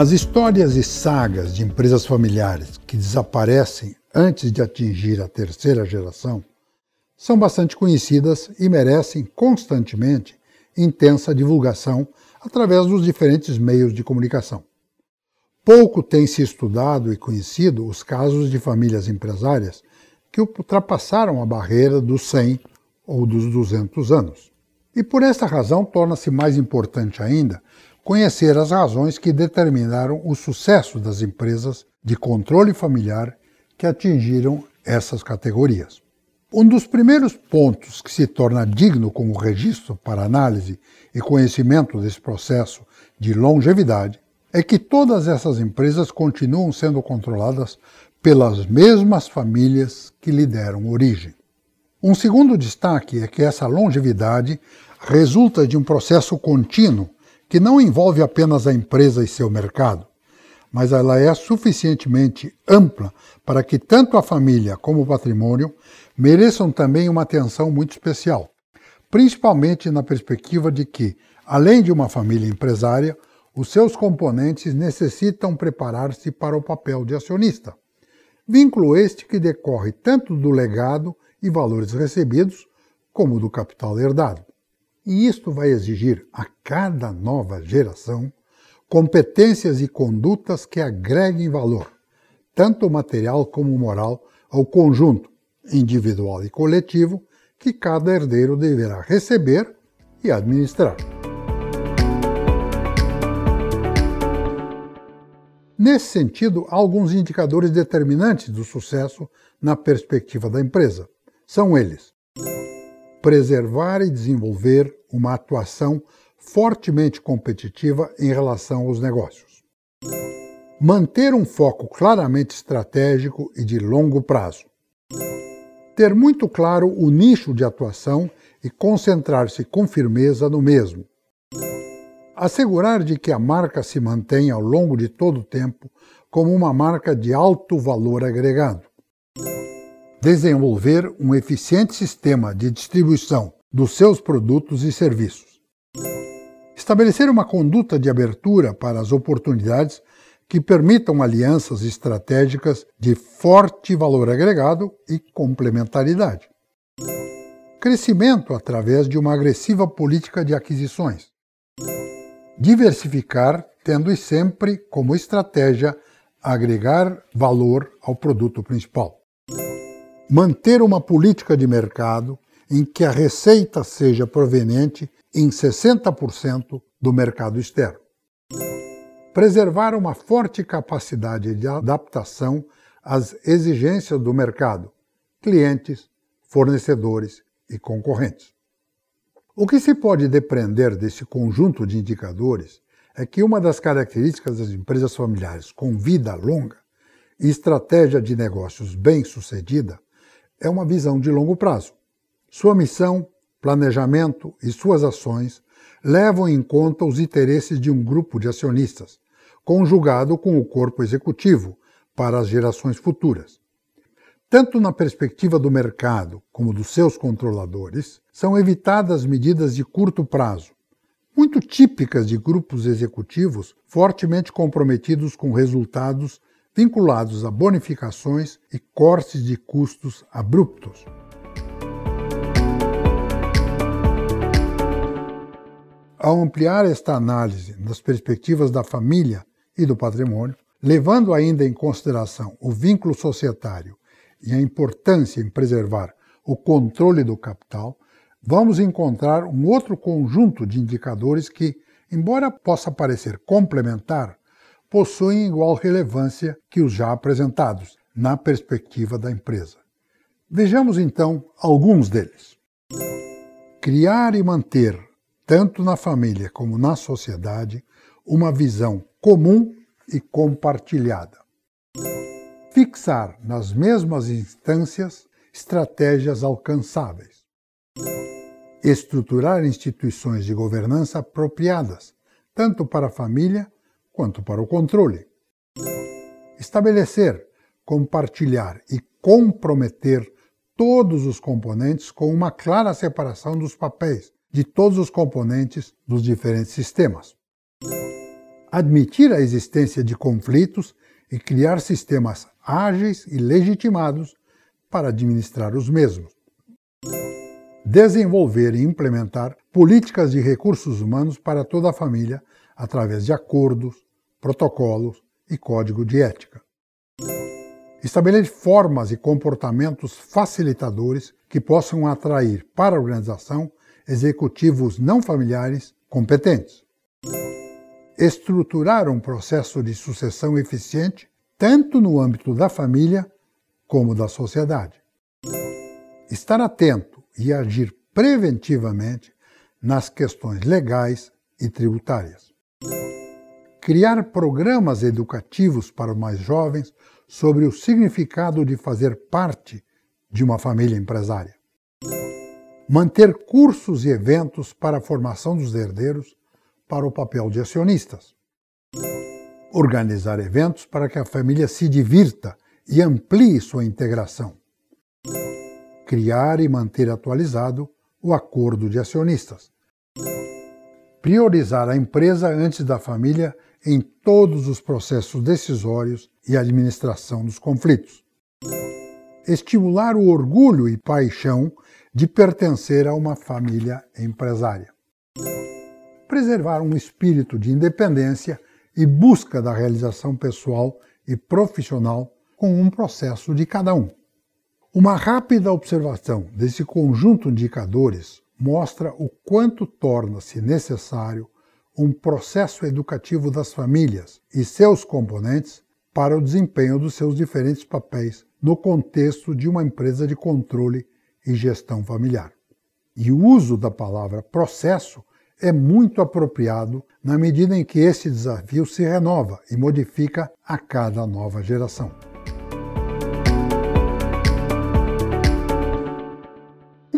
As histórias e sagas de empresas familiares que desaparecem antes de atingir a terceira geração são bastante conhecidas e merecem constantemente intensa divulgação através dos diferentes meios de comunicação. Pouco tem se estudado e conhecido os casos de famílias empresárias que ultrapassaram a barreira dos 100 ou dos 200 anos. E por esta razão torna-se mais importante ainda conhecer as razões que determinaram o sucesso das empresas de controle familiar que atingiram essas categorias. Um dos primeiros pontos que se torna digno como registro para análise e conhecimento desse processo de longevidade é que todas essas empresas continuam sendo controladas pelas mesmas famílias que lhe deram origem. Um segundo destaque é que essa longevidade resulta de um processo contínuo que não envolve apenas a empresa e seu mercado, mas ela é suficientemente ampla para que tanto a família como o patrimônio mereçam também uma atenção muito especial, principalmente na perspectiva de que, além de uma família empresária, os seus componentes necessitam preparar-se para o papel de acionista. Vínculo este que decorre tanto do legado e valores recebidos, como do capital herdado. E isto vai exigir a cada nova geração competências e condutas que agreguem valor, tanto material como moral, ao conjunto individual e coletivo que cada herdeiro deverá receber e administrar. Nesse sentido, há alguns indicadores determinantes do sucesso na perspectiva da empresa. São eles: preservar e desenvolver uma atuação fortemente competitiva em relação aos negócios. Manter um foco claramente estratégico e de longo prazo. Ter muito claro o nicho de atuação e concentrar-se com firmeza no mesmo. Assegurar de que a marca se mantenha ao longo de todo o tempo como uma marca de alto valor agregado desenvolver um eficiente sistema de distribuição dos seus produtos e serviços. Estabelecer uma conduta de abertura para as oportunidades que permitam alianças estratégicas de forte valor agregado e complementaridade. Crescimento através de uma agressiva política de aquisições. Diversificar, tendo sempre como estratégia agregar valor ao produto principal manter uma política de mercado em que a receita seja proveniente em 60% do mercado externo. Preservar uma forte capacidade de adaptação às exigências do mercado, clientes, fornecedores e concorrentes. O que se pode depreender desse conjunto de indicadores é que uma das características das empresas familiares com vida longa e estratégia de negócios bem-sucedida é uma visão de longo prazo. Sua missão, planejamento e suas ações levam em conta os interesses de um grupo de acionistas, conjugado com o corpo executivo para as gerações futuras. Tanto na perspectiva do mercado como dos seus controladores, são evitadas medidas de curto prazo, muito típicas de grupos executivos fortemente comprometidos com resultados vinculados a bonificações e cortes de custos abruptos. Ao ampliar esta análise das perspectivas da família e do patrimônio, levando ainda em consideração o vínculo societário e a importância em preservar o controle do capital, vamos encontrar um outro conjunto de indicadores que, embora possa parecer complementar, possuem igual relevância que os já apresentados, na perspectiva da empresa. Vejamos então alguns deles. Criar e manter, tanto na família como na sociedade, uma visão comum e compartilhada. Fixar nas mesmas instâncias estratégias alcançáveis. Estruturar instituições de governança apropriadas, tanto para a família quanto para o controle. Estabelecer, compartilhar e comprometer todos os componentes com uma clara separação dos papéis de todos os componentes dos diferentes sistemas. admitir a existência de conflitos e criar sistemas ágeis e legitimados para administrar os mesmos. Desenvolver e implementar políticas de recursos humanos para toda a família através de acordos, protocolos e código de ética. Estabelecer formas e comportamentos facilitadores que possam atrair para a organização executivos não familiares competentes. Estruturar um processo de sucessão eficiente tanto no âmbito da família como da sociedade. Estar atento e agir preventivamente nas questões legais e tributárias. Criar programas educativos para os mais jovens sobre o significado de fazer parte de uma família empresária. Manter cursos e eventos para a formação dos herdeiros para o papel de acionistas organizar eventos para que a família se divirta e amplie sua integração. Criar e manter atualizado o acordo de acionistas. Priorizar a empresa antes da família em todos os processos decisórios e administração dos conflitos. Estimular o orgulho e paixão de pertencer a uma família empresária. Preservar um espírito de independência e busca da realização pessoal e profissional com um processo de cada um. Uma rápida observação desse conjunto de indicadores mostra o quanto torna-se necessário um processo educativo das famílias e seus componentes para o desempenho dos seus diferentes papéis no contexto de uma empresa de controle e gestão familiar. E o uso da palavra processo é muito apropriado na medida em que esse desafio se renova e modifica a cada nova geração.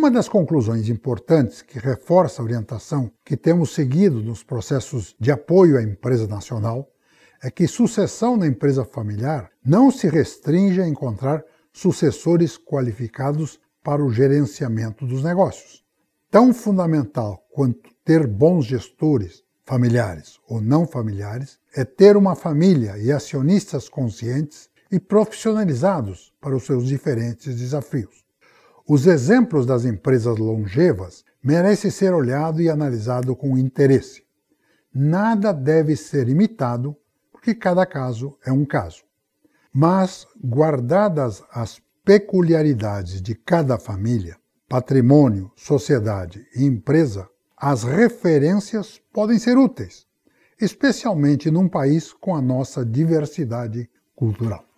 Uma das conclusões importantes que reforça a orientação que temos seguido nos processos de apoio à empresa nacional é que sucessão na empresa familiar não se restringe a encontrar sucessores qualificados para o gerenciamento dos negócios. Tão fundamental quanto ter bons gestores, familiares ou não familiares, é ter uma família e acionistas conscientes e profissionalizados para os seus diferentes desafios. Os exemplos das empresas longevas merecem ser olhado e analisado com interesse. Nada deve ser imitado, porque cada caso é um caso. Mas, guardadas as peculiaridades de cada família, patrimônio, sociedade e empresa, as referências podem ser úteis, especialmente num país com a nossa diversidade cultural.